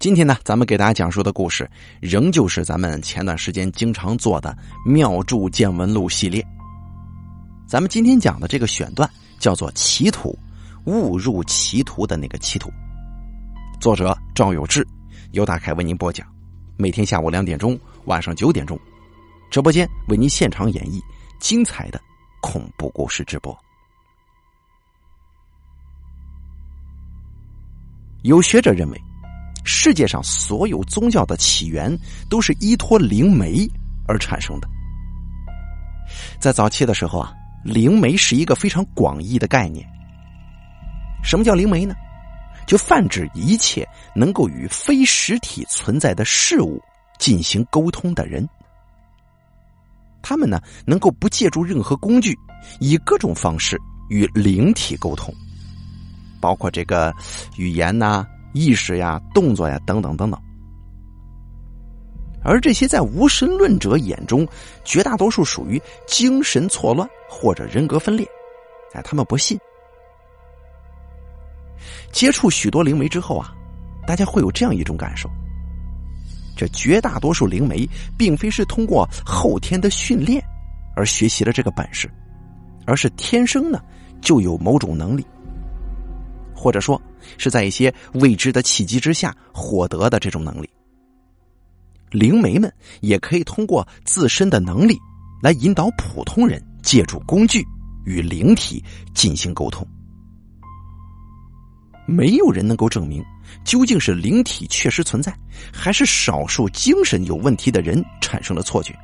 今天呢，咱们给大家讲述的故事，仍旧是咱们前段时间经常做的《妙著见闻录》系列。咱们今天讲的这个选段叫做“歧途”，误入歧途的那个歧途。作者赵有志，由大凯为您播讲。每天下午两点钟，晚上九点钟，直播间为您现场演绎精彩的恐怖故事直播。有学者认为。世界上所有宗教的起源都是依托灵媒而产生的。在早期的时候啊，灵媒是一个非常广义的概念。什么叫灵媒呢？就泛指一切能够与非实体存在的事物进行沟通的人。他们呢，能够不借助任何工具，以各种方式与灵体沟通，包括这个语言呐。意识呀，动作呀，等等等等。而这些在无神论者眼中，绝大多数属于精神错乱或者人格分裂。哎，他们不信。接触许多灵媒之后啊，大家会有这样一种感受：这绝大多数灵媒并非是通过后天的训练而学习了这个本事，而是天生呢就有某种能力。或者说是在一些未知的契机之下获得的这种能力，灵媒们也可以通过自身的能力来引导普通人借助工具与灵体进行沟通。没有人能够证明究竟是灵体确实存在，还是少数精神有问题的人产生了错觉。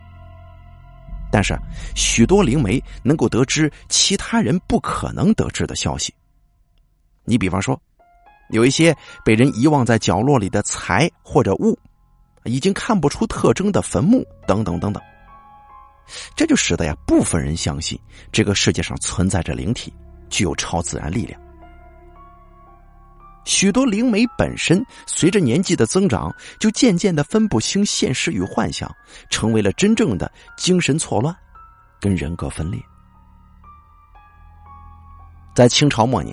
但是，许多灵媒能够得知其他人不可能得知的消息。你比方说，有一些被人遗忘在角落里的财或者物，已经看不出特征的坟墓等等等等，这就使得呀部分人相信这个世界上存在着灵体，具有超自然力量。许多灵媒本身随着年纪的增长，就渐渐的分不清现实与幻想，成为了真正的精神错乱，跟人格分裂。在清朝末年。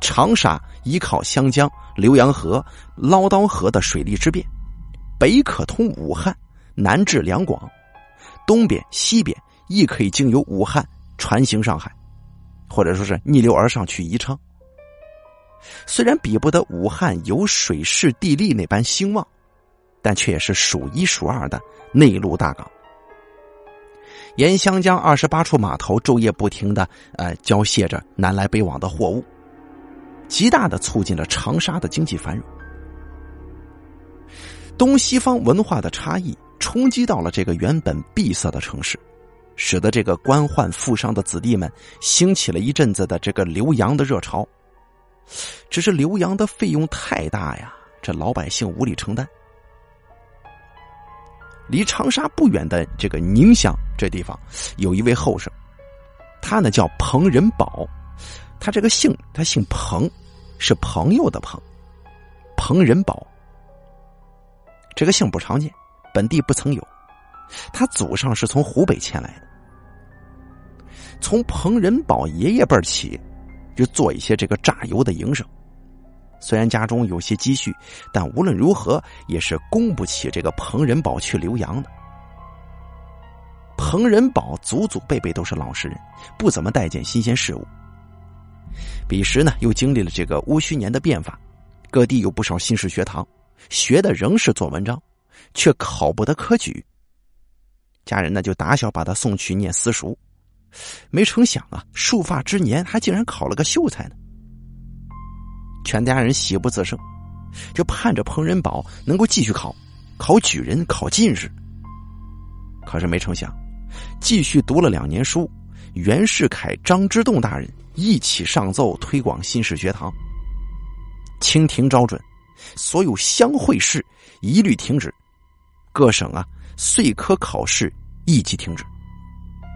长沙依靠湘江、浏阳河、捞刀河的水利之便，北可通武汉，南至两广，东边、西边亦可以经由武汉船行上海，或者说是逆流而上去宜昌。虽然比不得武汉有水势地利那般兴旺，但却也是数一数二的内陆大港。沿湘江二十八处码头昼夜不停的呃交卸着南来北往的货物。极大的促进了长沙的经济繁荣。东西方文化的差异冲击到了这个原本闭塞的城市，使得这个官宦富商的子弟们兴起了一阵子的这个留洋的热潮。只是留洋的费用太大呀，这老百姓无力承担。离长沙不远的这个宁乡这地方，有一位后生，他呢叫彭仁宝。他这个姓，他姓彭，是朋友的彭，彭仁宝。这个姓不常见，本地不曾有。他祖上是从湖北迁来的。从彭仁宝爷爷辈起，就做一些这个榨油的营生。虽然家中有些积蓄，但无论如何也是供不起这个彭仁宝去留洋的。彭仁宝祖祖辈辈都是老实人，不怎么待见新鲜事物。彼时呢，又经历了这个戊戌年的变法，各地有不少新式学堂，学的仍是做文章，却考不得科举。家人呢就打小把他送去念私塾，没成想啊，束发之年还竟然考了个秀才呢。全家人喜不自胜，就盼着彭仁宝能够继续考，考举人，考进士。可是没成想，继续读了两年书，袁世凯、张之洞大人。一起上奏推广新式学堂，清廷招准，所有乡会试一律停止，各省啊岁科考试一即停止，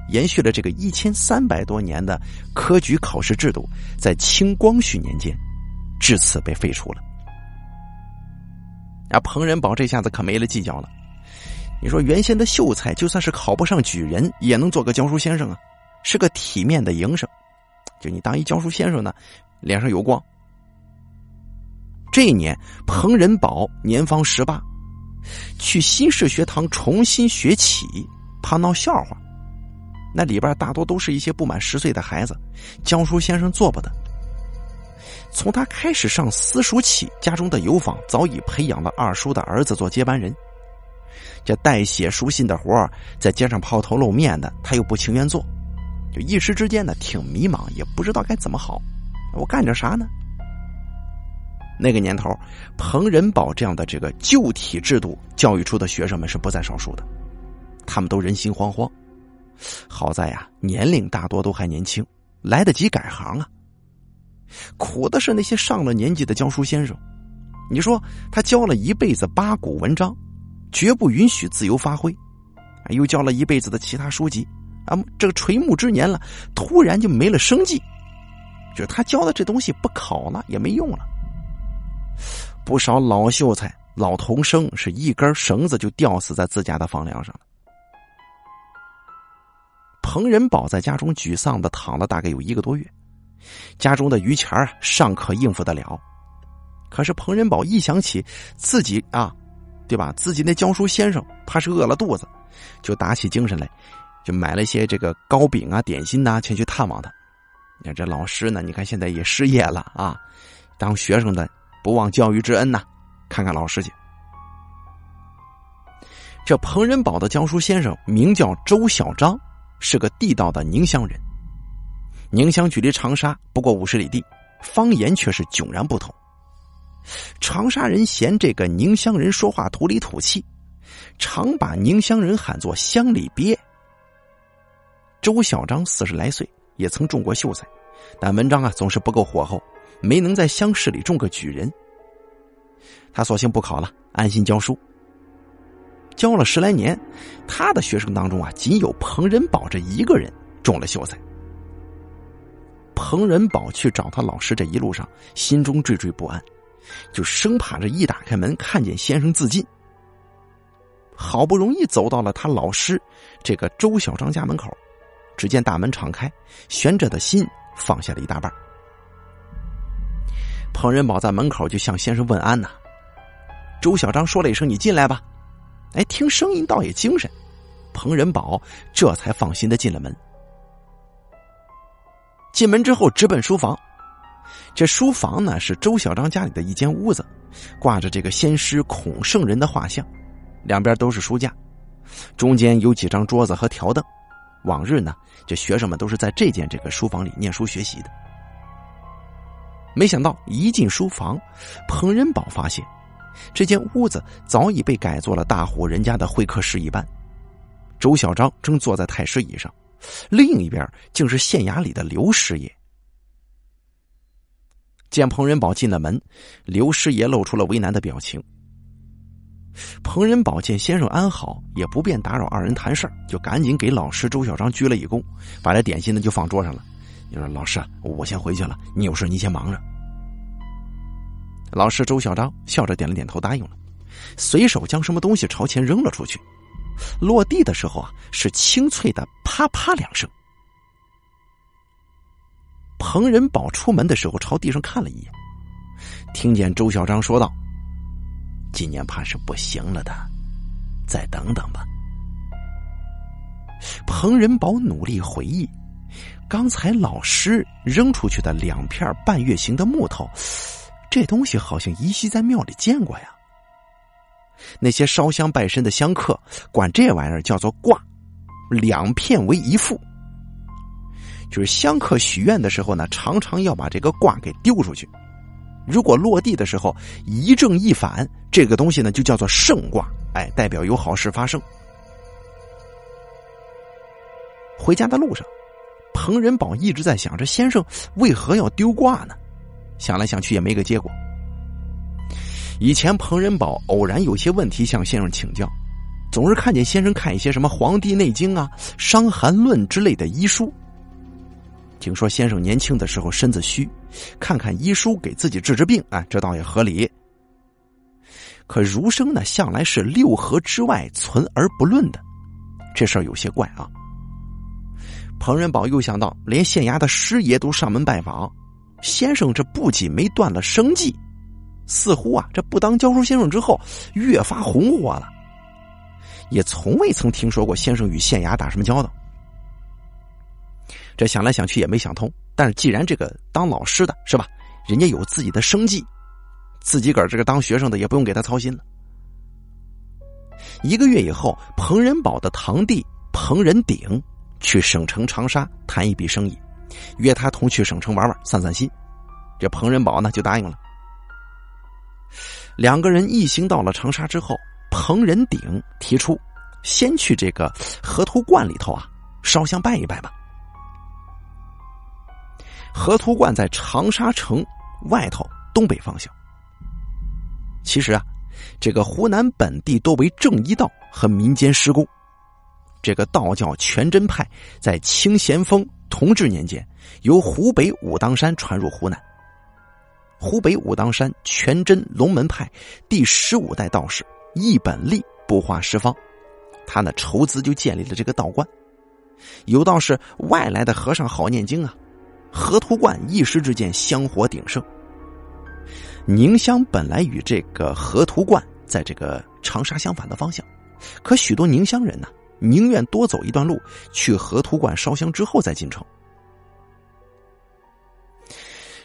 延续了这个一千三百多年的科举考试制度，在清光绪年间至此被废除了。啊，彭仁宝这下子可没了计较了。你说原先的秀才就算是考不上举人，也能做个教书先生啊，是个体面的营生。就你当一教书先生呢，脸上有光。这一年，彭仁宝年方十八，去新式学堂重新学起，怕闹笑话。那里边大多都是一些不满十岁的孩子，教书先生做不得。从他开始上私塾起，家中的油坊早已培养了二叔的儿子做接班人。这代写书信的活在街上抛头露面的，他又不情愿做，就一时之间呢，挺迷茫，也不知道该怎么好。我干点啥呢？那个年头，彭仁宝这样的这个旧体制度教育出的学生们是不在少数的，他们都人心惶惶。好在呀，年龄大多都还年轻，来得及改行啊。苦的是那些上了年纪的教书先生，你说他教了一辈子八股文章，绝不允许自由发挥，又教了一辈子的其他书籍，啊，这个垂暮之年了，突然就没了生计，就他教的这东西不考了也没用了。不少老秀才、老童生是一根绳子就吊死在自家的房梁上了。彭仁宝在家中沮丧的躺了大概有一个多月，家中的余钱啊尚可应付得了，可是彭仁宝一想起自己啊，对吧？自己那教书先生怕是饿了肚子，就打起精神来，就买了一些这个糕饼啊、点心呐，前去探望他。你看这老师呢，你看现在也失业了啊，当学生的不忘教育之恩呐，看看老师去。这彭仁宝的教书先生名叫周小章。是个地道的宁乡人，宁乡距离长沙不过五十里地，方言却是迥然不同。长沙人嫌这个宁乡人说话土里土气，常把宁乡人喊作乡里鳖。周小章四十来岁，也曾中过秀才，但文章啊总是不够火候，没能在乡试里中个举人。他索性不考了，安心教书。教了十来年，他的学生当中啊，仅有彭仁宝这一个人中了秀才。彭仁宝去找他老师这一路上，心中惴惴不安，就生怕这一打开门看见先生自尽。好不容易走到了他老师这个周小张家门口，只见大门敞开，悬着的心放下了一大半。彭仁宝在门口就向先生问安呐。周小张说了一声：“你进来吧。”哎，听声音倒也精神，彭仁宝这才放心的进了门。进门之后直奔书房，这书房呢是周小张家里的一间屋子，挂着这个先师孔圣人的画像，两边都是书架，中间有几张桌子和条凳。往日呢，这学生们都是在这间这个书房里念书学习的。没想到一进书房，彭仁宝发现。这间屋子早已被改做了大户人家的会客室一般。周小章正坐在太师椅上，另一边竟是县衙里的刘师爷。见彭仁宝进了门，刘师爷露出了为难的表情。彭仁宝见先生安好，也不便打扰二人谈事就赶紧给老师周小章鞠了一躬，把这点心呢就放桌上了。你说：“老师，我先回去了，你有事你先忙着。”老师周小章笑着点了点头，答应了，随手将什么东西朝前扔了出去，落地的时候啊，是清脆的啪啪两声。彭仁宝出门的时候朝地上看了一眼，听见周小章说道：“今年怕是不行了的，再等等吧。”彭仁宝努力回忆，刚才老师扔出去的两片半月形的木头。这东西好像依稀在庙里见过呀。那些烧香拜神的香客管这玩意儿叫做挂，两片为一副。就是香客许愿的时候呢，常常要把这个挂给丢出去。如果落地的时候一正一反，这个东西呢就叫做圣卦，哎，代表有好事发生。回家的路上，彭仁宝一直在想：这先生为何要丢卦呢？想来想去也没个结果。以前彭仁宝偶然有些问题向先生请教，总是看见先生看一些什么《黄帝内经》啊、《伤寒论》之类的医书。听说先生年轻的时候身子虚，看看医书给自己治治病，啊，这倒也合理。可儒生呢，向来是六合之外存而不论的，这事儿有些怪啊。彭仁宝又想到，连县衙的师爷都上门拜访。先生这不仅没断了生计，似乎啊，这不当教书先生之后，越发红火了。也从未曾听说过先生与县衙打什么交道。这想来想去也没想通。但是既然这个当老师的是吧，人家有自己的生计，自己个儿这个当学生的也不用给他操心了。一个月以后，彭仁宝的堂弟彭仁鼎去省城长沙谈一笔生意，约他同去省城玩玩散散心。这彭仁宝呢就答应了。两个人一行到了长沙之后，彭仁鼎提出先去这个河图观里头啊烧香拜一拜吧。河图观在长沙城外头东北方向。其实啊。这个湖南本地多为正一道和民间施工。这个道教全真派在清咸丰同治年间，由湖北武当山传入湖南。湖北武当山全真龙门派第十五代道士易本立不化十方，他呢筹资就建立了这个道观。有道是外来的和尚好念经啊，河图观一时之间香火鼎盛。宁乡本来与这个河图观在这个长沙相反的方向，可许多宁乡人呢，宁愿多走一段路去河图观烧香之后再进城。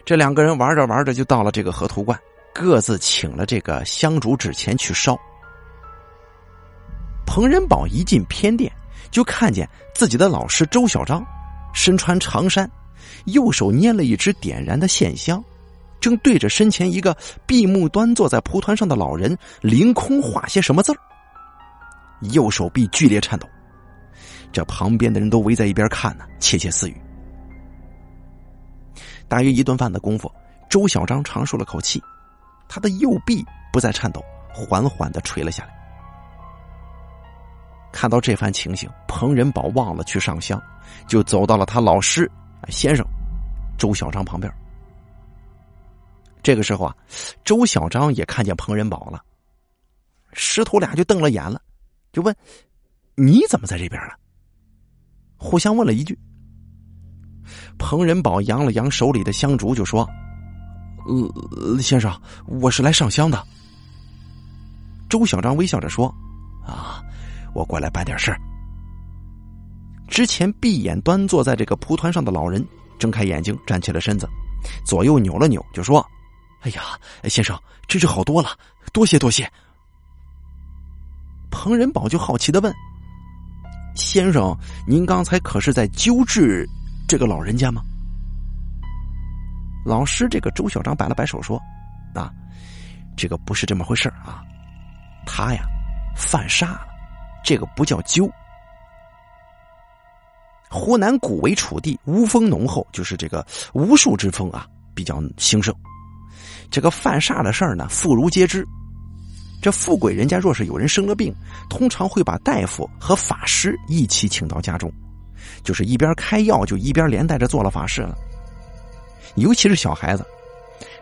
这两个人玩着玩着就到了这个河图观，各自请了这个香烛纸钱去烧。彭仁宝一进偏殿，就看见自己的老师周小章身穿长衫，右手捏了一只点燃的线香。正对着身前一个闭目端坐在蒲团上的老人凌空画些什么字儿，右手臂剧烈颤抖。这旁边的人都围在一边看呢，窃窃私语。大约一顿饭的功夫，周小张长舒了口气，他的右臂不再颤抖，缓缓的垂了下来。看到这番情形，彭仁宝忘了去上香，就走到了他老师先生周小张旁边。这个时候啊，周小张也看见彭仁宝了，师徒俩就瞪了眼了，就问：“你怎么在这边了？”互相问了一句。彭仁宝扬了扬手里的香烛，就说：“呃，先生，我是来上香的。”周小张微笑着说：“啊，我过来办点事之前闭眼端坐在这个蒲团上的老人睁开眼睛，站起了身子，左右扭了扭，就说。哎呀，先生，真是好多了，多谢多谢。彭仁宝就好奇的问：“先生，您刚才可是在纠治这个老人家吗？”老师，这个周小张摆了摆手说：“啊，这个不是这么回事啊，他呀犯傻了，这个不叫纠。湖南古为楚地，巫风浓厚，就是这个巫术之风啊比较兴盛。”这个犯煞的事儿呢，妇孺皆知。这富贵人家若是有人生了病，通常会把大夫和法师一起请到家中，就是一边开药，就一边连带着做了法事了。尤其是小孩子，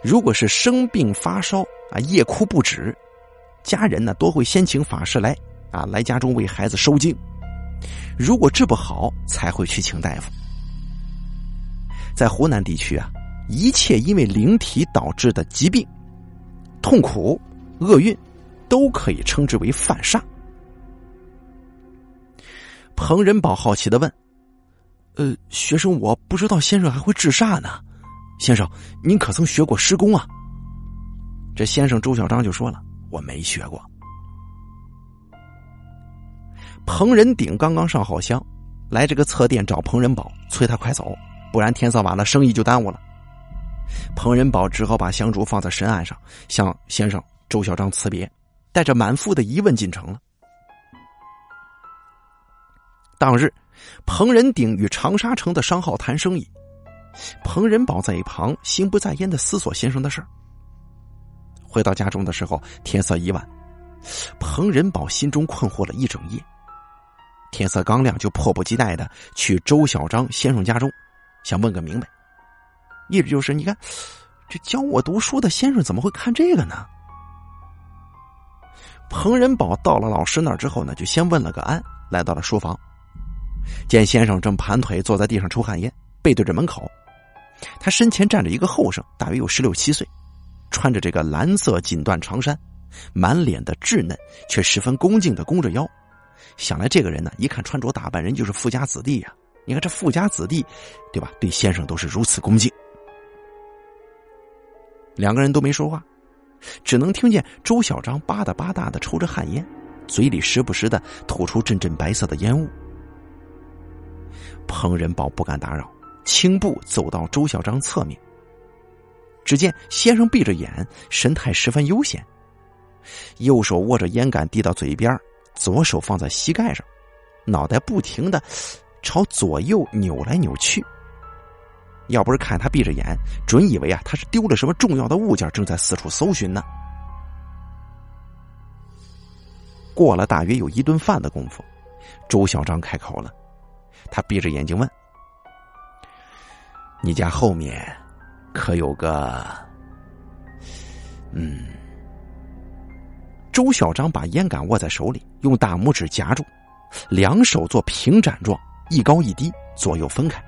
如果是生病发烧啊，夜哭不止，家人呢都会先请法师来啊，来家中为孩子收经。如果治不好，才会去请大夫。在湖南地区啊。一切因为灵体导致的疾病、痛苦、厄运，都可以称之为犯煞。彭仁宝好奇的问：“呃，学生我不知道先生还会治煞呢，先生您可曾学过施工啊？”这先生周小章就说了：“我没学过。”彭仁鼎刚刚上好香，来这个侧殿找彭仁宝，催他快走，不然天色晚了，生意就耽误了。彭仁宝只好把香烛放在神案上，向先生周小章辞别，带着满腹的疑问进城了。当日，彭仁鼎与长沙城的商号谈生意，彭仁宝在一旁心不在焉的思索先生的事儿。回到家中的时候，天色已晚，彭仁宝心中困惑了一整夜。天色刚亮，就迫不及待的去周小章先生家中，想问个明白。意思就是，你看，这教我读书的先生怎么会看这个呢？彭仁宝到了老师那儿之后呢，就先问了个安，来到了书房，见先生正盘腿坐在地上抽旱烟，背对着门口，他身前站着一个后生，大约有十六七岁，穿着这个蓝色锦缎长衫，满脸的稚嫩，却十分恭敬的弓着腰。想来这个人呢，一看穿着打扮，人就是富家子弟呀。你看这富家子弟，对吧？对先生都是如此恭敬。两个人都没说话，只能听见周小张吧嗒吧嗒的抽着旱烟，嘴里时不时的吐出阵阵白色的烟雾。彭仁宝不敢打扰，轻步走到周小张侧面。只见先生闭着眼，神态十分悠闲，右手握着烟杆递到嘴边，左手放在膝盖上，脑袋不停的朝左右扭来扭去。要不是看他闭着眼，准以为啊他是丢了什么重要的物件，正在四处搜寻呢。过了大约有一顿饭的功夫，周小张开口了，他闭着眼睛问：“你家后面？”可有个，嗯。周小张把烟杆握在手里，用大拇指夹住，两手做平展状，一高一低，左右分开。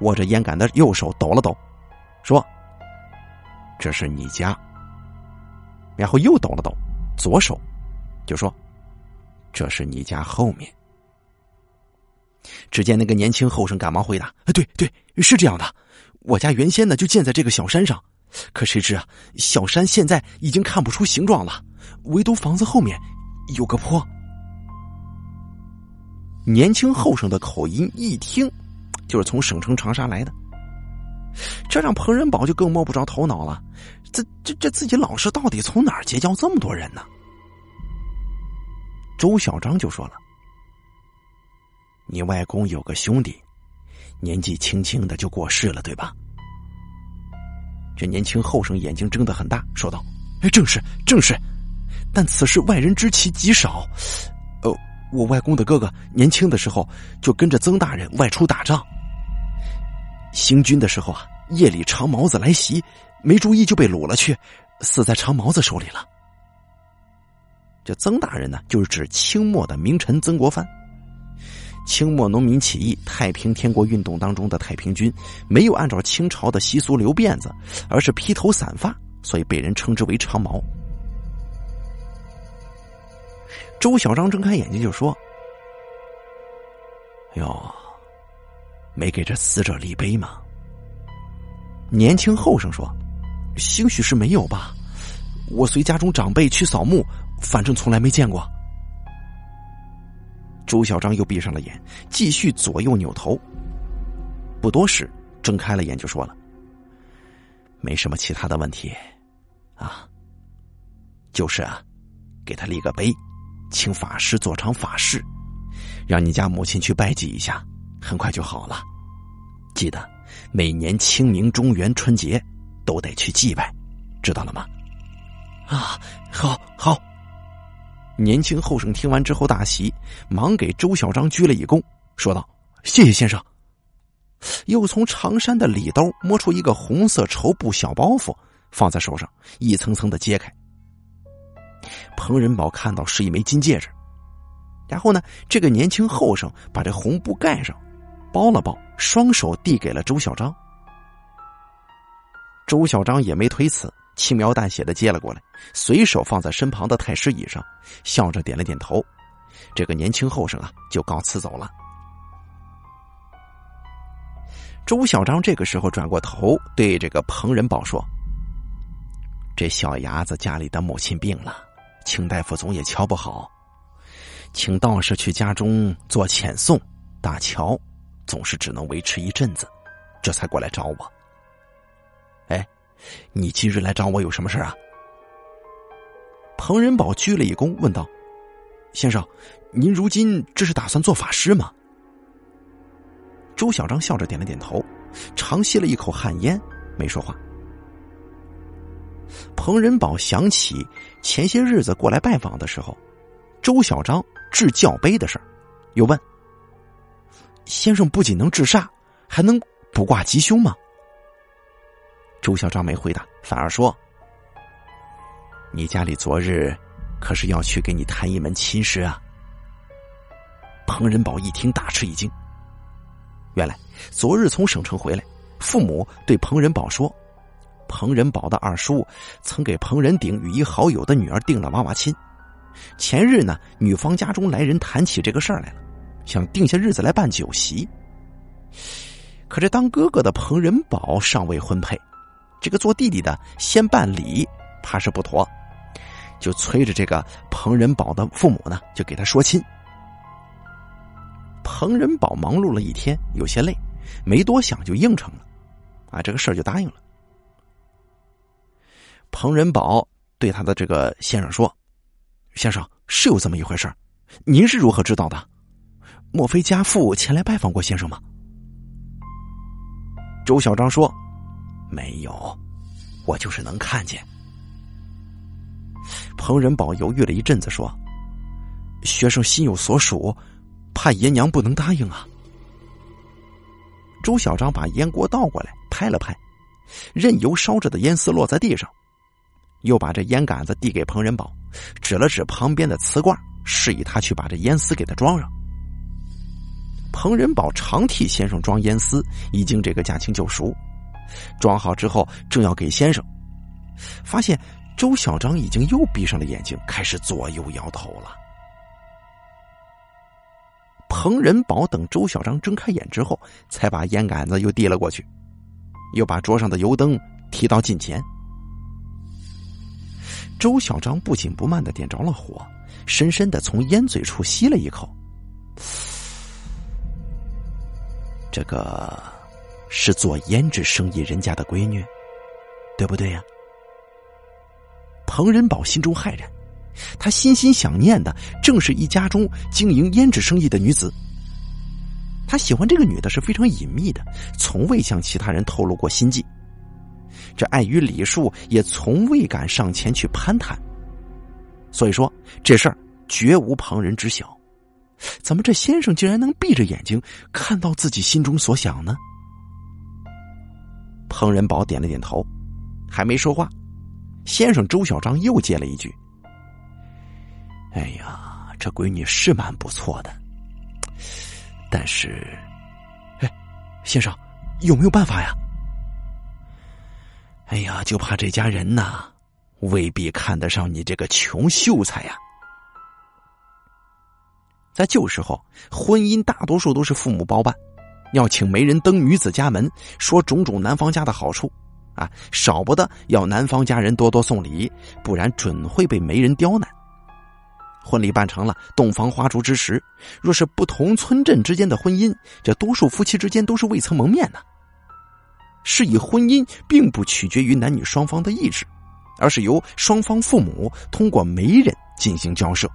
握着烟杆的右手抖了抖，说：“这是你家。”然后又抖了抖，左手就说：“这是你家后面。”只见那个年轻后生赶忙回答：“ 对对，是这样的。”我家原先呢就建在这个小山上，可谁知啊，小山现在已经看不出形状了，唯独房子后面有个坡。年轻后生的口音一听，就是从省城长沙来的，这让彭仁宝就更摸不着头脑了。这这这自己老师到底从哪儿结交这么多人呢？周小张就说了：“你外公有个兄弟。”年纪轻轻的就过世了，对吧？这年轻后生眼睛睁得很大，说道：“哎，正是，正是。但此事外人知其极少。呃，我外公的哥哥年轻的时候就跟着曾大人外出打仗，行军的时候啊，夜里长毛子来袭，没注意就被掳了去，死在长毛子手里了。这曾大人呢，就是指清末的名臣曾国藩。”清末农民起义、太平天国运动当中的太平军，没有按照清朝的习俗留辫子，而是披头散发，所以被人称之为长毛。周小张睁开眼睛就说：“哟，没给这死者立碑吗？”年轻后生说：“兴许是没有吧，我随家中长辈去扫墓，反正从来没见过。”朱小张又闭上了眼，继续左右扭头。不多时，睁开了眼就说了：“没什么其他的问题，啊，就是啊，给他立个碑，请法师做场法事，让你家母亲去拜祭一下，很快就好了。记得每年清明、中元、春节都得去祭拜，知道了吗？”啊，好，好。年轻后生听完之后大喜，忙给周小张鞠了一躬，说道：“谢谢先生。”又从长衫的里兜摸出一个红色绸布小包袱，放在手上，一层层的揭开。彭仁宝看到是一枚金戒指，然后呢，这个年轻后生把这红布盖上，包了包，双手递给了周小张。周小张也没推辞。轻描淡写的接了过来，随手放在身旁的太师椅上，笑着点了点头。这个年轻后生啊，就告辞走了。周小张这个时候转过头，对这个彭仁宝说：“这小伢子家里的母亲病了，请大夫总也瞧不好，请道士去家中做遣送、打桥，总是只能维持一阵子，这才过来找我。”哎。你今日来找我有什么事啊？彭仁宝鞠了一躬，问道：“先生，您如今这是打算做法师吗？”周小张笑着点了点头，长吸了一口旱烟，没说话。彭仁宝想起前些日子过来拜访的时候，周小张治教碑的事儿，又问：“先生不仅能治煞，还能卜卦吉凶吗？”周小张没回答，反而说：“你家里昨日可是要去给你谈一门亲事啊？”彭仁宝一听，大吃一惊。原来昨日从省城回来，父母对彭仁宝说：“彭仁宝的二叔曾给彭仁鼎与一好友的女儿定了娃娃亲。前日呢，女方家中来人谈起这个事儿来了，想定下日子来办酒席。可这当哥哥的彭仁宝尚未婚配，这个做弟弟的先办理，怕是不妥，就催着这个彭仁宝的父母呢，就给他说亲。彭仁宝忙碌了一天，有些累，没多想就应承了，啊，这个事儿就答应了。彭仁宝对他的这个先生说：“先生是有这么一回事您是如何知道的？莫非家父前来拜访过先生吗？”周小章说：“没有，我就是能看见。”彭仁宝犹豫了一阵子说：“学生心有所属，怕爷娘不能答应啊。”周小张把烟锅倒过来，拍了拍，任由烧着的烟丝落在地上。又把这烟杆子递给彭仁宝，指了指旁边的瓷罐，示意他去把这烟丝给他装上。彭仁宝常替先生装烟丝，已经这个驾轻就熟。装好之后，正要给先生，发现周小张已经又闭上了眼睛，开始左右摇头了。彭仁宝等周小张睁开眼之后，才把烟杆子又递了过去，又把桌上的油灯提到近前。周小张不紧不慢的点着了火，深深的从烟嘴处吸了一口。这个是做胭脂生意人家的闺女，对不对呀？彭仁宝心中骇然，他心心想念的正是一家中经营胭脂生意的女子。他喜欢这个女的是非常隐秘的，从未向其他人透露过心迹。这碍于礼数，也从未敢上前去攀谈。所以说，这事儿绝无旁人知晓。怎么这先生竟然能闭着眼睛看到自己心中所想呢？彭仁宝点了点头，还没说话，先生周小章又接了一句：“哎呀，这闺女是蛮不错的，但是，哎，先生有没有办法呀？”哎呀，就怕这家人呐，未必看得上你这个穷秀才呀。在旧时候，婚姻大多数都是父母包办，要请媒人登女子家门，说种种男方家的好处，啊，少不得要男方家人多多送礼，不然准会被媒人刁难。婚礼办成了，洞房花烛之时，若是不同村镇之间的婚姻，这多数夫妻之间都是未曾蒙面呢。是以婚姻并不取决于男女双方的意志，而是由双方父母通过媒人进行交涉。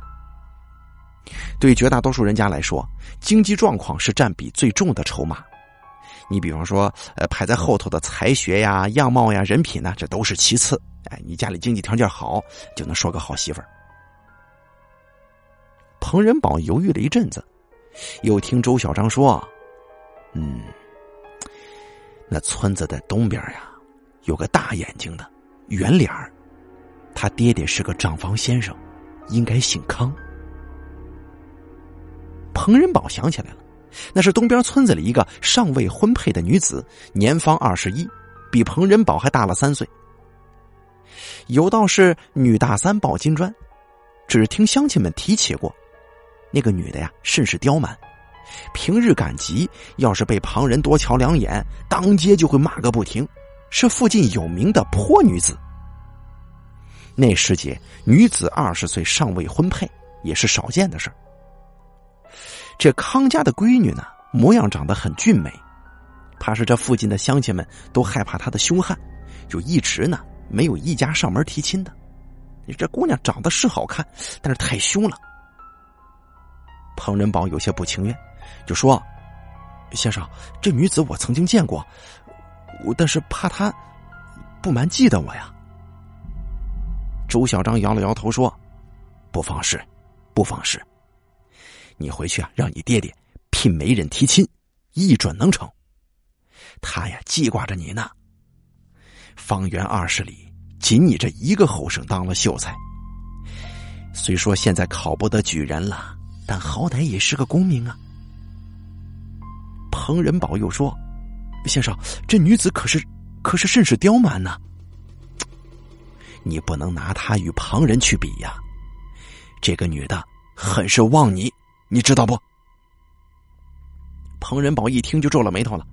对绝大多数人家来说，经济状况是占比最重的筹码。你比方说，呃，排在后头的才学呀、样貌呀、人品呢，这都是其次。哎，你家里经济条件好，就能说个好媳妇儿。彭仁宝犹豫了一阵子，又听周小章说：“嗯。”那村子的东边呀，有个大眼睛的圆脸儿，他爹爹是个账房先生，应该姓康。彭仁宝想起来了，那是东边村子里一个尚未婚配的女子，年方二十一，比彭仁宝还大了三岁。有道是女大三抱金砖，只听乡亲们提起过，那个女的呀，甚是刁蛮。平日赶集，要是被旁人多瞧两眼，当街就会骂个不停，是附近有名的泼女子。那时节，女子二十岁尚未婚配，也是少见的事这康家的闺女呢，模样长得很俊美，怕是这附近的乡亲们都害怕她的凶悍，就一直呢没有一家上门提亲的。你这姑娘长得是好看，但是太凶了。彭仁宝有些不情愿。就说：“先生，这女子我曾经见过，我但是怕她不蛮记得我呀。”周小章摇了摇头说：“不妨事，不妨事。你回去啊，让你爹爹聘媒人提亲，一准能成。他呀记挂着你呢。方圆二十里，仅你这一个后生当了秀才。虽说现在考不得举人了，但好歹也是个功名啊。”彭仁宝又说：“先生，这女子可是，可是甚是刁蛮呢。”你不能拿她与旁人去比呀。这个女的很是旺你，你知道不？彭仁宝一听就皱了眉头了。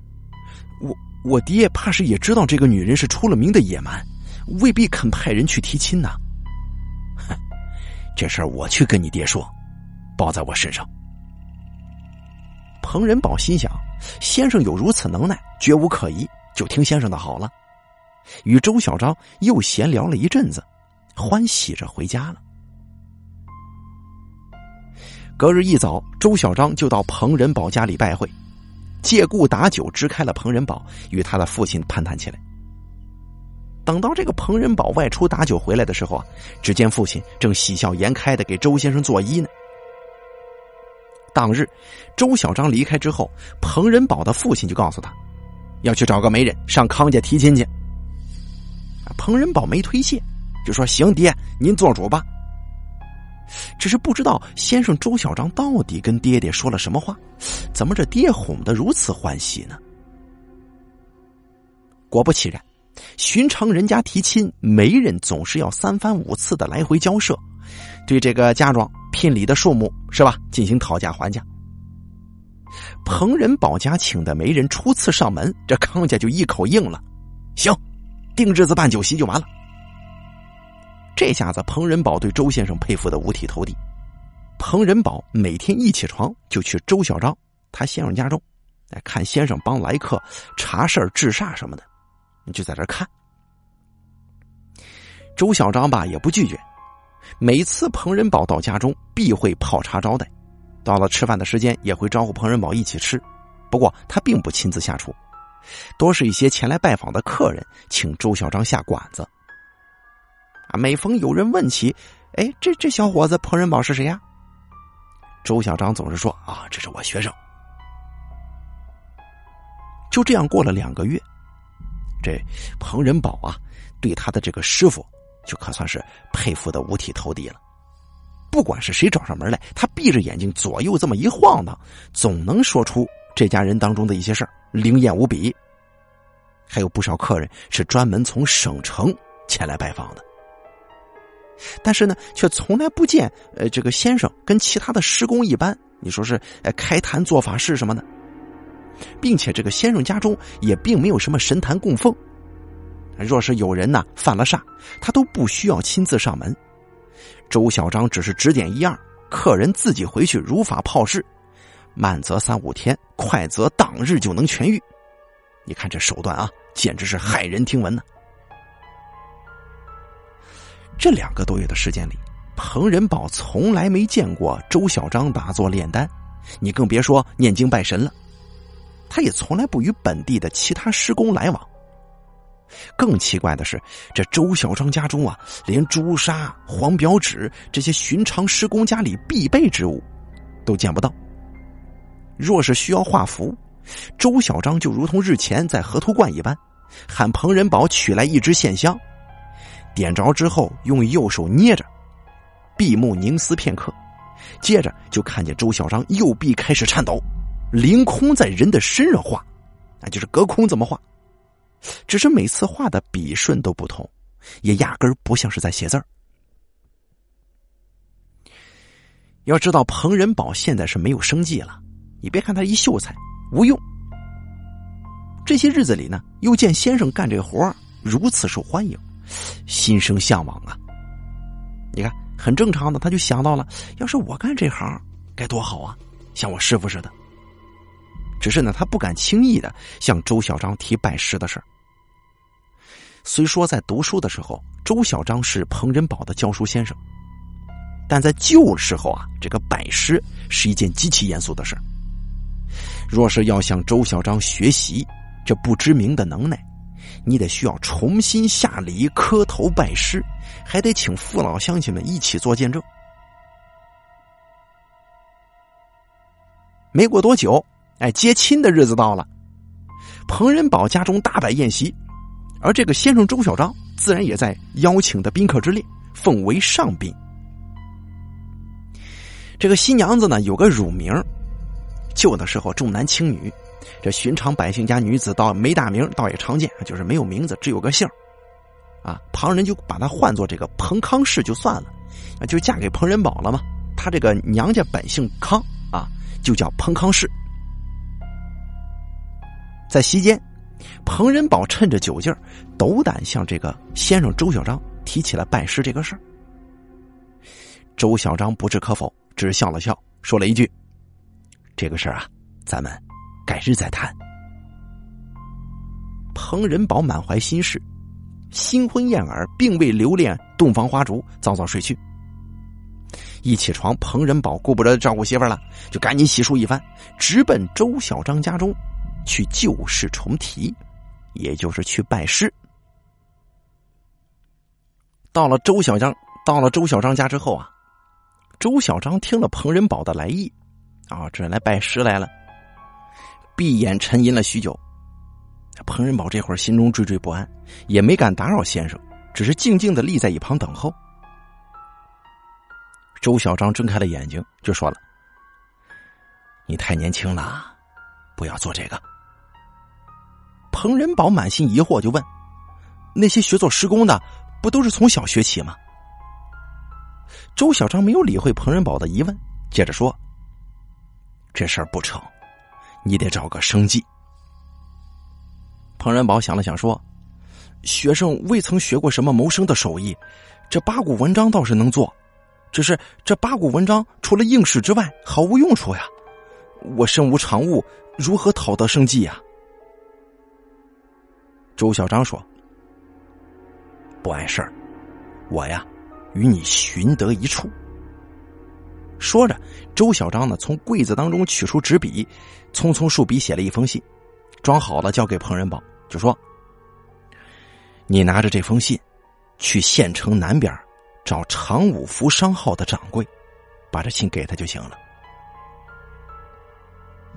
我我爹怕是也知道这个女人是出了名的野蛮，未必肯派人去提亲呐。哼，这事儿我去跟你爹说，包在我身上。彭仁宝心想，先生有如此能耐，绝无可疑，就听先生的好了。与周小张又闲聊了一阵子，欢喜着回家了。隔日一早，周小章就到彭仁宝家里拜会，借故打酒支开了彭仁宝，与他的父亲攀谈起来。等到这个彭仁宝外出打酒回来的时候啊，只见父亲正喜笑颜开的给周先生作揖呢。当日，周小张离开之后，彭仁宝的父亲就告诉他，要去找个媒人上康家提亲去。彭仁宝没推卸，就说：“行，爹，您做主吧。”只是不知道先生周小章到底跟爹爹说了什么话，怎么这爹哄得如此欢喜呢？果不其然，寻常人家提亲，媒人总是要三番五次的来回交涉，对这个嫁妆、聘礼的数目是吧进行讨价还价。彭仁宝家请的媒人初次上门，这康家就一口应了，行，定日子办酒席就完了。这下子，彭仁宝对周先生佩服的五体投地。彭仁宝每天一起床就去周小张他先生家中，来看先生帮来客查事儿、治煞什么的，你就在这看。周小张吧也不拒绝，每次彭仁宝到家中必会泡茶招待，到了吃饭的时间也会招呼彭仁宝一起吃。不过他并不亲自下厨，多是一些前来拜访的客人请周小张下馆子。啊，每逢有人问起，哎，这这小伙子彭仁宝是谁呀？周小张总是说啊，这是我学生。就这样过了两个月，这彭仁宝啊，对他的这个师傅就可算是佩服的五体投地了。不管是谁找上门来，他闭着眼睛左右这么一晃荡，总能说出这家人当中的一些事儿，灵验无比。还有不少客人是专门从省城前来拜访的。但是呢，却从来不见呃，这个先生跟其他的师公一般，你说是呃开坛做法事什么的，并且这个先生家中也并没有什么神坛供奉。若是有人呢犯了煞，他都不需要亲自上门，周小章只是指点一二，客人自己回去如法炮制，慢则三五天，快则当日就能痊愈。你看这手段啊，简直是骇人听闻呢。这两个多月的时间里，彭仁宝从来没见过周小章打坐炼丹，你更别说念经拜神了。他也从来不与本地的其他施工来往。更奇怪的是，这周小章家中啊，连朱砂、黄表纸这些寻常施工家里必备之物都见不到。若是需要画符，周小章就如同日前在河图观一般，喊彭仁宝取来一支线香。点着之后，用右手捏着，闭目凝思片刻，接着就看见周小章右臂开始颤抖，凌空在人的身上画，那就是隔空怎么画，只是每次画的笔顺都不同，也压根儿不像是在写字儿。要知道，彭仁宝现在是没有生计了，你别看他一秀才，无用。这些日子里呢，又见先生干这活如此受欢迎。心生向往啊！你看，很正常的，他就想到了，要是我干这行该多好啊，像我师傅似的。只是呢，他不敢轻易的向周小章提拜师的事儿。虽说在读书的时候，周小章是彭仁宝的教书先生，但在旧时候啊，这个拜师是一件极其严肃的事儿。若是要向周小章学习这不知名的能耐。你得需要重新下礼磕头拜师，还得请父老乡亲们一起做见证。没过多久，哎，接亲的日子到了，彭仁宝家中大摆宴席，而这个先生周小章自然也在邀请的宾客之列，奉为上宾。这个新娘子呢，有个乳名，旧的时候重男轻女。这寻常百姓家女子倒没大名，倒也常见，就是没有名字，只有个姓啊，旁人就把他唤作这个彭康氏就算了，啊，就嫁给彭仁宝了嘛。他这个娘家本姓康啊，就叫彭康氏。在席间，彭仁宝趁着酒劲儿，斗胆向这个先生周小章提起了拜师这个事儿。周小章不置可否，只是笑了笑，说了一句：“这个事儿啊，咱们改日再谈。”彭仁宝满怀心事，新婚燕尔，并未留恋洞房花烛，早早睡去。一起床，彭仁宝顾不得照顾媳妇了，就赶紧洗漱一番，直奔周小张家中去旧事重提，也就是去拜师。到了周小张，到了周小张家之后啊，周小张听了彭仁宝的来意，啊，这来拜师来了，闭眼沉吟了许久。彭仁宝这会儿心中惴惴不安，也没敢打扰先生，只是静静的立在一旁等候。周小张睁开了眼睛，就说了：“你太年轻了，不要做这个。”彭仁宝满心疑惑，就问：“那些学做施工的，不都是从小学起吗？”周小张没有理会彭仁宝的疑问，接着说：“这事儿不成，你得找个生计。”彭仁宝想了想，说：“学生未曾学过什么谋生的手艺，这八股文章倒是能做，只是这八股文章除了应试之外毫无用处呀。我身无长物，如何讨得生计呀？”周小章说：“不碍事儿，我呀，与你寻得一处。”说着，周小章呢从柜子当中取出纸笔，匆匆竖笔写了一封信，装好了交给彭仁宝。就说：“你拿着这封信，去县城南边找常五福商号的掌柜，把这信给他就行了。”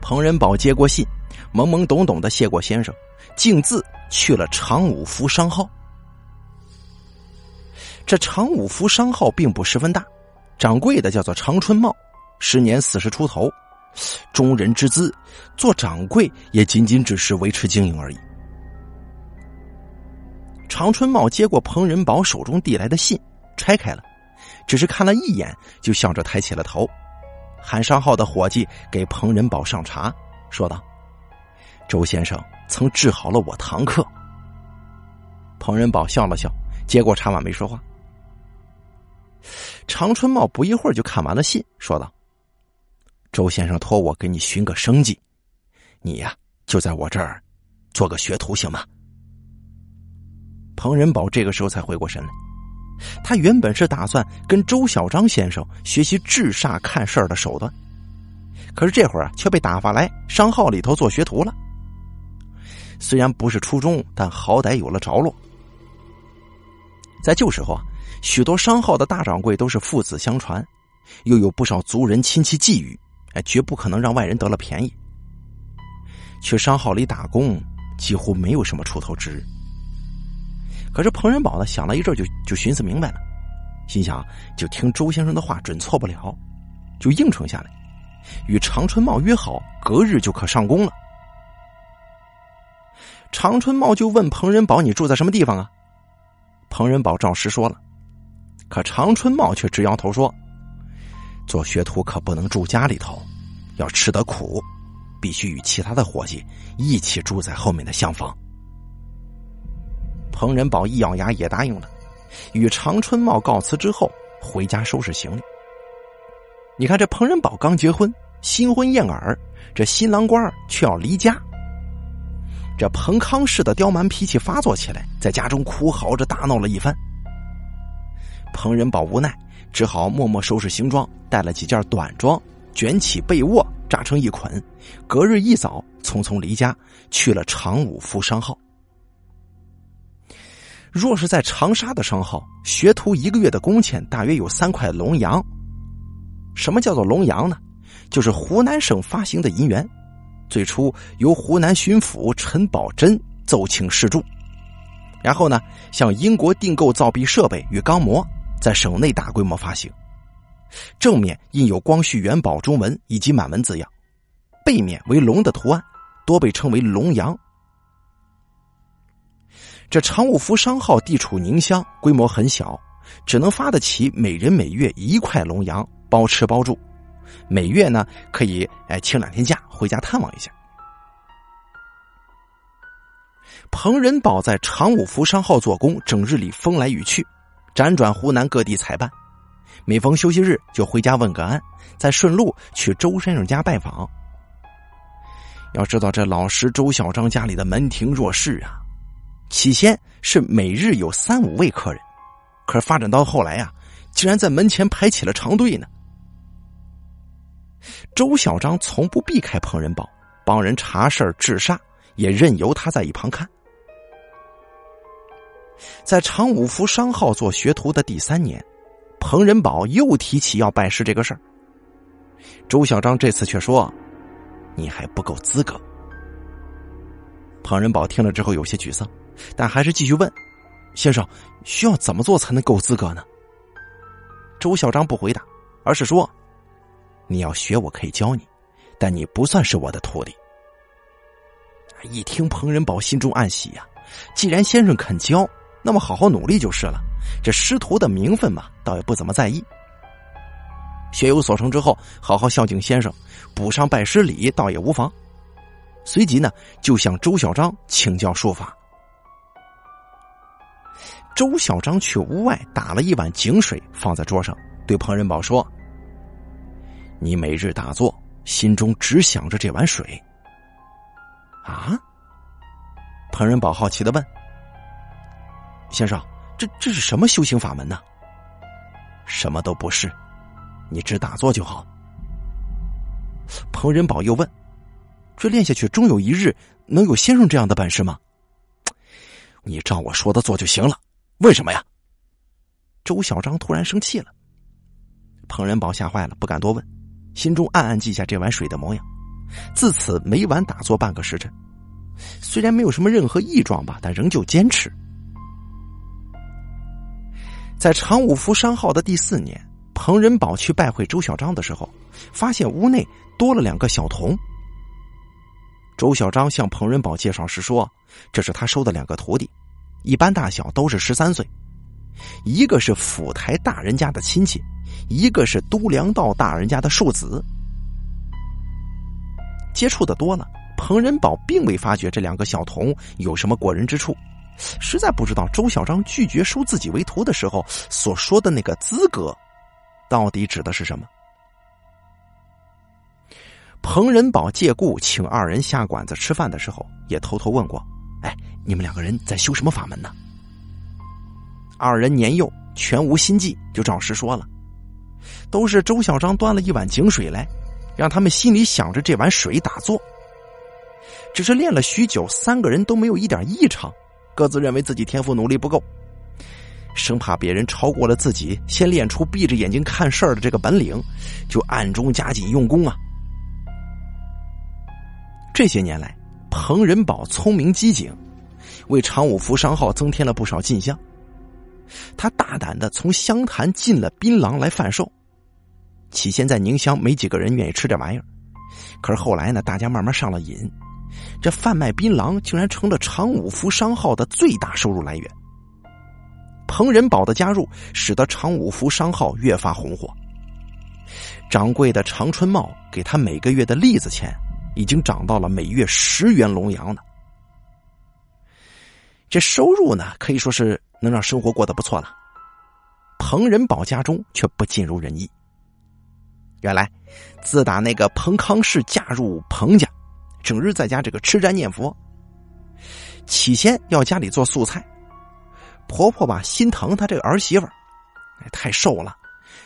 彭仁宝接过信，懵懵懂懂的谢过先生，径自去了常五福商号。这常五福商号并不十分大，掌柜的叫做长春茂，时年四十出头，中人之资，做掌柜也仅仅只是维持经营而已。常春茂接过彭仁宝手中递来的信，拆开了，只是看了一眼，就笑着抬起了头，喊商号的伙计给彭仁宝上茶，说道：“周先生曾治好了我堂客。”彭仁宝笑了笑，接过茶碗没说话。常春茂不一会儿就看完了信，说道：“周先生托我给你寻个生计，你呀就在我这儿做个学徒行吗？”彭仁宝这个时候才回过神来，他原本是打算跟周小章先生学习治煞看事儿的手段，可是这会儿啊却被打发来商号里头做学徒了。虽然不是初中，但好歹有了着落。在旧时候啊，许多商号的大掌柜都是父子相传，又有不少族人亲戚觊觎，哎，绝不可能让外人得了便宜。去商号里打工几乎没有什么出头之日。可是彭仁宝呢，想了一阵，就就寻思明白了，心想就听周先生的话，准错不了，就应承下来，与常春茂约好，隔日就可上工了。常春茂就问彭仁宝：“你住在什么地方啊？”彭仁宝照实说了，可常春茂却直摇头说：“做学徒可不能住家里头，要吃得苦，必须与其他的伙计一起住在后面的厢房。”彭仁宝一咬牙也答应了，与常春茂告辞之后，回家收拾行李。你看这彭仁宝刚结婚，新婚燕尔，这新郎官却要离家。这彭康氏的刁蛮脾气发作起来，在家中哭嚎着大闹了一番。彭仁宝无奈，只好默默收拾行装，带了几件短装，卷起被窝，扎成一捆，隔日一早，匆匆离家，去了长武福商号。若是在长沙的商号，学徒一个月的工钱大约有三块龙洋。什么叫做龙洋呢？就是湖南省发行的银元，最初由湖南巡抚陈宝珍奏请试铸，然后呢，向英国订购造币设备与钢模，在省内大规模发行。正面印有光绪元宝中文以及满文字样，背面为龙的图案，多被称为龙洋。这常务福商号地处宁乡，规模很小，只能发得起每人每月一块龙洋，包吃包住。每月呢，可以哎请两天假回家探望一下。彭仁宝在常务福商号做工，整日里风来雨去，辗转湖南各地采办。每逢休息日就回家问个安，再顺路去周先生家拜访。要知道，这老师周小章家里的门庭若市啊。起先是每日有三五位客人，可发展到后来呀，竟然在门前排起了长队呢。周小章从不避开彭仁宝，帮人查事儿、治煞，也任由他在一旁看。在常五福商号做学徒的第三年，彭仁宝又提起要拜师这个事儿。周小章这次却说：“你还不够资格。”彭仁宝听了之后有些沮丧，但还是继续问：“先生，需要怎么做才能够资格呢？”周小章不回答，而是说：“你要学，我可以教你，但你不算是我的徒弟。”一听，彭仁宝心中暗喜呀，既然先生肯教。那么好好努力就是了，这师徒的名分嘛，倒也不怎么在意。学有所成之后，好好孝敬先生，补上拜师礼，倒也无妨。随即呢，就向周小张请教术法。周小张去屋外打了一碗井水，放在桌上，对彭仁宝说：“你每日打坐，心中只想着这碗水。”啊？彭仁宝好奇的问。先生，这这是什么修行法门呢？什么都不是，你只打坐就好。彭仁宝又问：“这练下去，终有一日能有先生这样的本事吗？”你照我说的做就行了。为什么呀？周小张突然生气了。彭仁宝吓坏了，不敢多问，心中暗暗记下这碗水的模样。自此每晚打坐半个时辰，虽然没有什么任何异状吧，但仍旧坚持。在常五福商号的第四年，彭仁宝去拜会周小章的时候，发现屋内多了两个小童。周小章向彭仁宝介绍时说：“这是他收的两个徒弟，一般大小都是十三岁，一个是府台大人家的亲戚，一个是都粮道大人家的庶子。”接触的多了，彭仁宝并未发觉这两个小童有什么过人之处。实在不知道周小张拒绝收自己为徒的时候所说的那个资格，到底指的是什么？彭仁宝借故请二人下馆子吃饭的时候，也偷偷问过：“哎，你们两个人在修什么法门呢？”二人年幼，全无心计，就照实说了：“都是周小张端了一碗井水来，让他们心里想着这碗水打坐。只是练了许久，三个人都没有一点异常。”各自认为自己天赋努力不够，生怕别人超过了自己，先练出闭着眼睛看事儿的这个本领，就暗中加紧用功啊。这些年来，彭仁宝聪明机警，为常武福商号增添了不少进项。他大胆的从湘潭进了槟榔来贩售，起先在宁乡没几个人愿意吃这玩意儿，可是后来呢，大家慢慢上了瘾。这贩卖槟榔竟然成了常五福商号的最大收入来源。彭仁宝的加入，使得常五福商号越发红火。掌柜的常春茂给他每个月的栗子钱，已经涨到了每月十元龙洋呢。这收入呢，可以说是能让生活过得不错了。彭仁宝家中却不尽如人意。原来，自打那个彭康氏嫁入彭家。整日在家这个吃斋念佛，起先要家里做素菜，婆婆吧心疼她这个儿媳妇儿，太瘦了，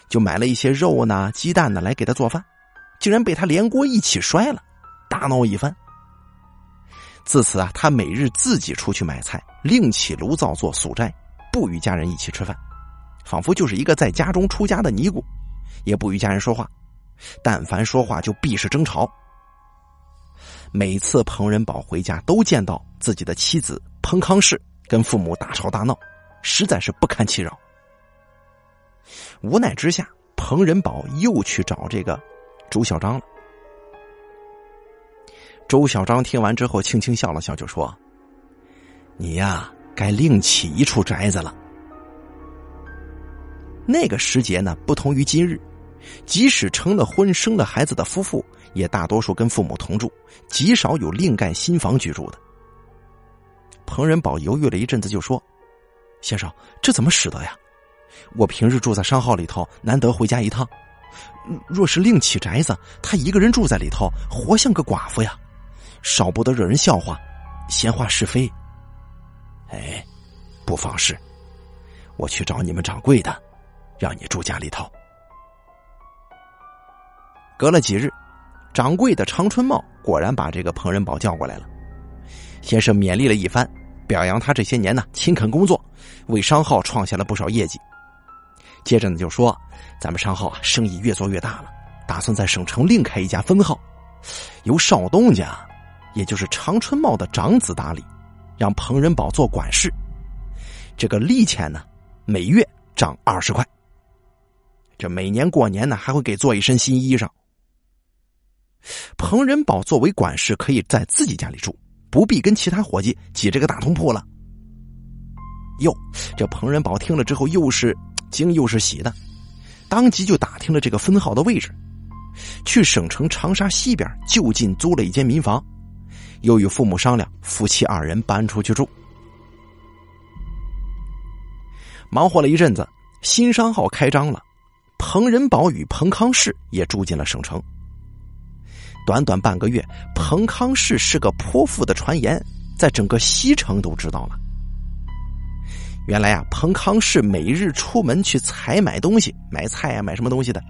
就买了一些肉呢、鸡蛋呢来给她做饭，竟然被她连锅一起摔了，大闹一番。自此啊，她每日自己出去买菜，另起炉灶做素斋，不与家人一起吃饭，仿佛就是一个在家中出家的尼姑，也不与家人说话，但凡说话就必是争吵。每次彭仁宝回家，都见到自己的妻子彭康氏跟父母大吵大闹，实在是不堪其扰。无奈之下，彭仁宝又去找这个周小章了。周小张听完之后，轻轻笑了笑，就说：“你呀，该另起一处宅子了。那个时节呢，不同于今日，即使成了婚、生了孩子的夫妇，也大多数跟父母同住，极少有另盖新房居住的。彭仁宝犹豫了一阵子，就说：“先生，这怎么使得呀？我平日住在商号里头，难得回家一趟。若是另起宅子，他一个人住在里头，活像个寡妇呀，少不得惹人笑话，闲话是非。哎，不妨事，我去找你们掌柜的。”让你住家里头。隔了几日，掌柜的长春茂果然把这个彭仁宝叫过来了，先是勉励了一番，表扬他这些年呢勤恳工作，为商号创下了不少业绩。接着呢就说，咱们商号啊生意越做越大了，打算在省城另开一家分号，由少东家，也就是长春茂的长子打理，让彭仁宝做管事。这个利钱呢，每月涨二十块。这每年过年呢，还会给做一身新衣裳。彭仁宝作为管事，可以在自己家里住，不必跟其他伙计挤这个大通铺了。哟，这彭仁宝听了之后，又是惊又是喜的，当即就打听了这个分号的位置，去省城长沙西边就近租了一间民房，又与父母商量，夫妻二人搬出去住。忙活了一阵子，新商号开张了。彭仁宝与彭康氏也住进了省城。短短半个月，彭康氏是个泼妇的传言，在整个西城都知道了。原来啊，彭康氏每日出门去采买东西，买菜啊，买什么东西的，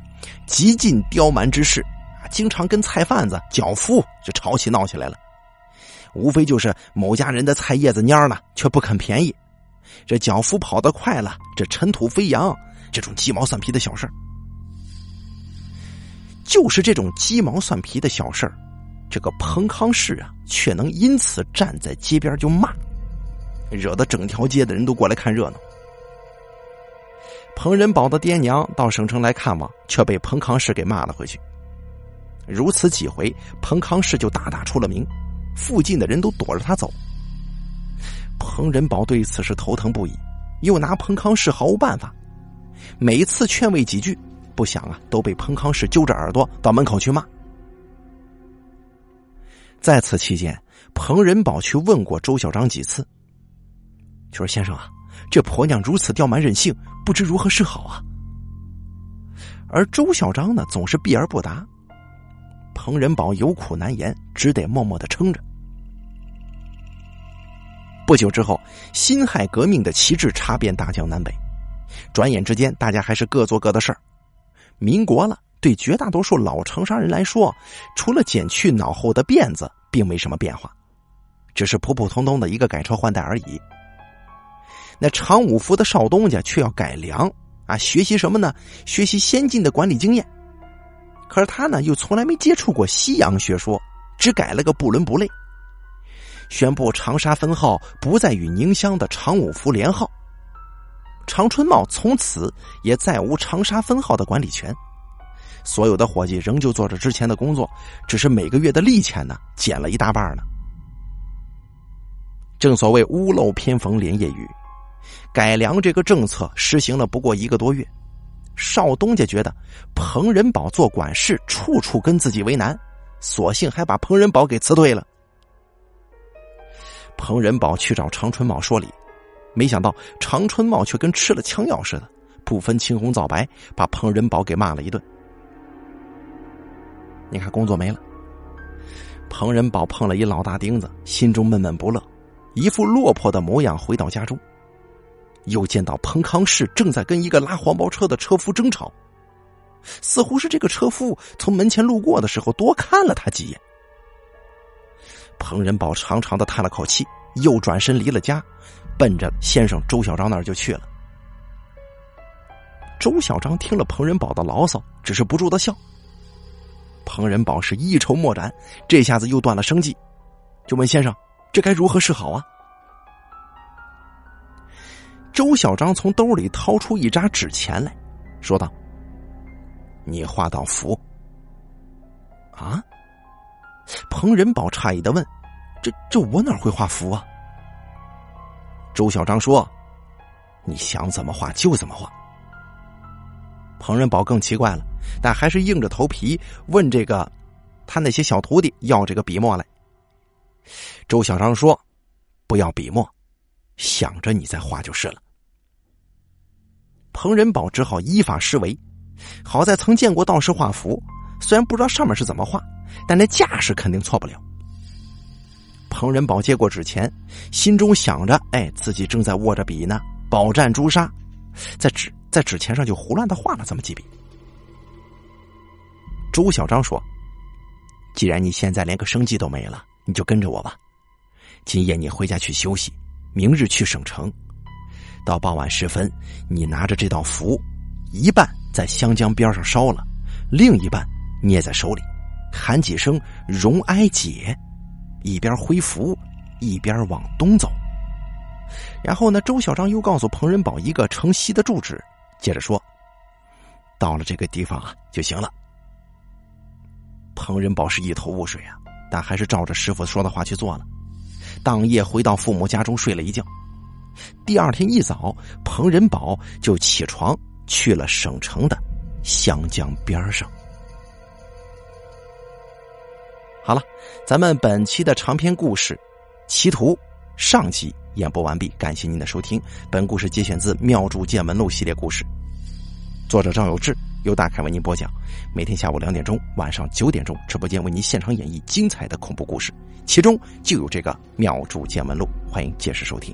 极尽刁蛮之事啊，经常跟菜贩子、脚夫就吵起闹起来了。无非就是某家人的菜叶子蔫了，却不肯便宜，这脚夫跑得快了，这尘土飞扬。这种鸡毛蒜皮的小事儿，就是这种鸡毛蒜皮的小事儿，这个彭康氏啊，却能因此站在街边就骂，惹得整条街的人都过来看热闹。彭仁宝的爹娘到省城来看望，却被彭康氏给骂了回去。如此几回，彭康氏就大大出了名，附近的人都躲着他走。彭仁宝对此事头疼不已，又拿彭康氏毫无办法。每次劝慰几句，不想啊，都被彭康氏揪着耳朵到门口去骂。在此期间，彭仁宝去问过周小章几次，就说：“先生啊，这婆娘如此刁蛮任性，不知如何是好啊。”而周小章呢，总是避而不答。彭仁宝有苦难言，只得默默的撑着。不久之后，辛亥革命的旗帜插遍大江南北。转眼之间，大家还是各做各的事儿。民国了，对绝大多数老长沙人来说，除了剪去脑后的辫子，并没什么变化，只是普普通通的一个改朝换代而已。那常五福的少东家却要改良啊，学习什么呢？学习先进的管理经验。可是他呢，又从来没接触过西洋学说，只改了个不伦不类，宣布长沙分号不再与宁乡的常五福连号。长春茂从此也再无长沙分号的管理权，所有的伙计仍旧做着之前的工作，只是每个月的利钱呢减了一大半呢。正所谓屋漏偏逢连夜雨，改良这个政策实行了不过一个多月，少东家觉得彭仁宝做管事处处跟自己为难，索性还把彭仁宝给辞退了。彭仁宝去找长春茂说理。没想到常春茂却跟吃了枪药似的，不分青红皂白，把彭仁宝给骂了一顿。你看，工作没了。彭仁宝碰了一老大钉子，心中闷闷不乐，一副落魄的模样。回到家中，又见到彭康氏正在跟一个拉黄包车的车夫争吵，似乎是这个车夫从门前路过的时候多看了他几眼。彭仁宝长长的叹了口气，又转身离了家。奔着先生周小章那儿就去了。周小章听了彭仁宝的牢骚，只是不住的笑。彭仁宝是一筹莫展，这下子又断了生计，就问先生：“这该如何是好啊？”周小章从兜里掏出一扎纸钱来，说道：“你画道符。”啊！彭仁宝诧异的问：“这这我哪会画符啊？”周小张说：“你想怎么画就怎么画。”彭仁宝更奇怪了，但还是硬着头皮问这个他那些小徒弟要这个笔墨来。周小张说：“不要笔墨，想着你再画就是了。”彭仁宝只好依法施为。好在曾见过道士画符，虽然不知道上面是怎么画，但那架势肯定错不了。彭仁宝接过纸钱，心中想着：“哎，自己正在握着笔呢，饱蘸朱砂，在纸在纸钱上就胡乱的画了这么几笔。”朱小张说：“既然你现在连个生计都没了，你就跟着我吧。今夜你回家去休息，明日去省城。到傍晚时分，你拿着这道符，一半在湘江边上烧了，另一半捏在手里，喊几声‘容哀姐’。”一边挥符，一边往东走。然后呢，周小张又告诉彭仁宝一个城西的住址，接着说：“到了这个地方啊，就行了。”彭仁宝是一头雾水啊，但还是照着师傅说的话去做了。当夜回到父母家中睡了一觉。第二天一早，彭仁宝就起床去了省城的湘江边上。好了，咱们本期的长篇故事《歧途》上集演播完毕，感谢您的收听。本故事节选自《妙著见闻录》系列故事，作者张有志，由大凯为您播讲。每天下午两点钟、晚上九点钟，直播间为您现场演绎精彩的恐怖故事，其中就有这个《妙著见闻录》，欢迎届时收听。